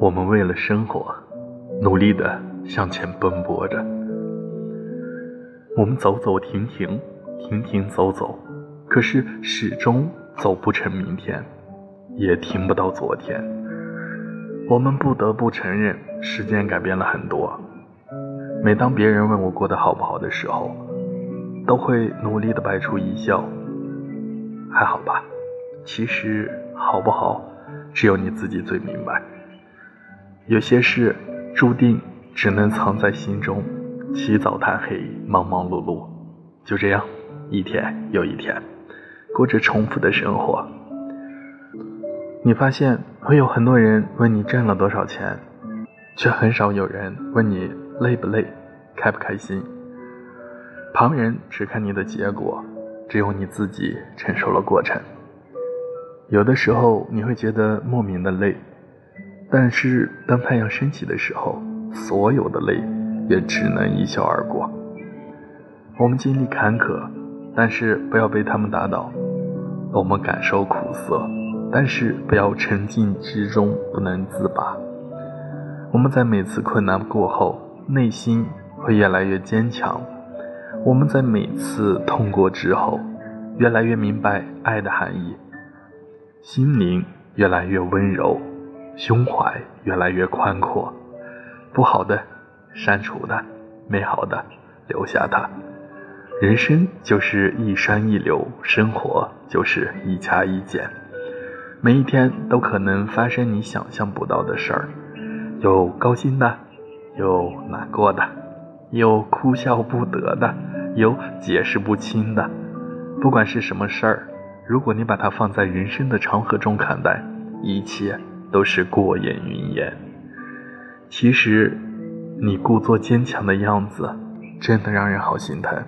我们为了生活，努力的向前奔波着。我们走走停停，停停走走，可是始终走不成明天，也停不到昨天。我们不得不承认，时间改变了很多。每当别人问我过得好不好的时候，都会努力的摆出一笑，还好吧。其实好不好，只有你自己最明白。有些事注定只能藏在心中，起早贪黑，忙忙碌碌，就这样一天又一天，过着重复的生活。你发现会有很多人问你挣了多少钱，却很少有人问你累不累，开不开心。旁人只看你的结果，只有你自己承受了过程。有的时候你会觉得莫名的累，但是当太阳升起的时候，所有的累也只能一笑而过。我们经历坎坷，但是不要被他们打倒；我们感受苦涩，但是不要沉浸之中不能自拔。我们在每次困难过后，内心会越来越坚强；我们在每次痛过之后，越来越明白爱的含义。心灵越来越温柔，胸怀越来越宽阔。不好的删除它，美好的留下它。人生就是一山一流，生活就是一加一减。每一天都可能发生你想象不到的事儿，有高兴的，有难过的，有哭笑不得的，有解释不清的。不管是什么事儿。如果你把它放在人生的长河中看待，一切都是过眼云烟。其实，你故作坚强的样子，真的让人好心疼。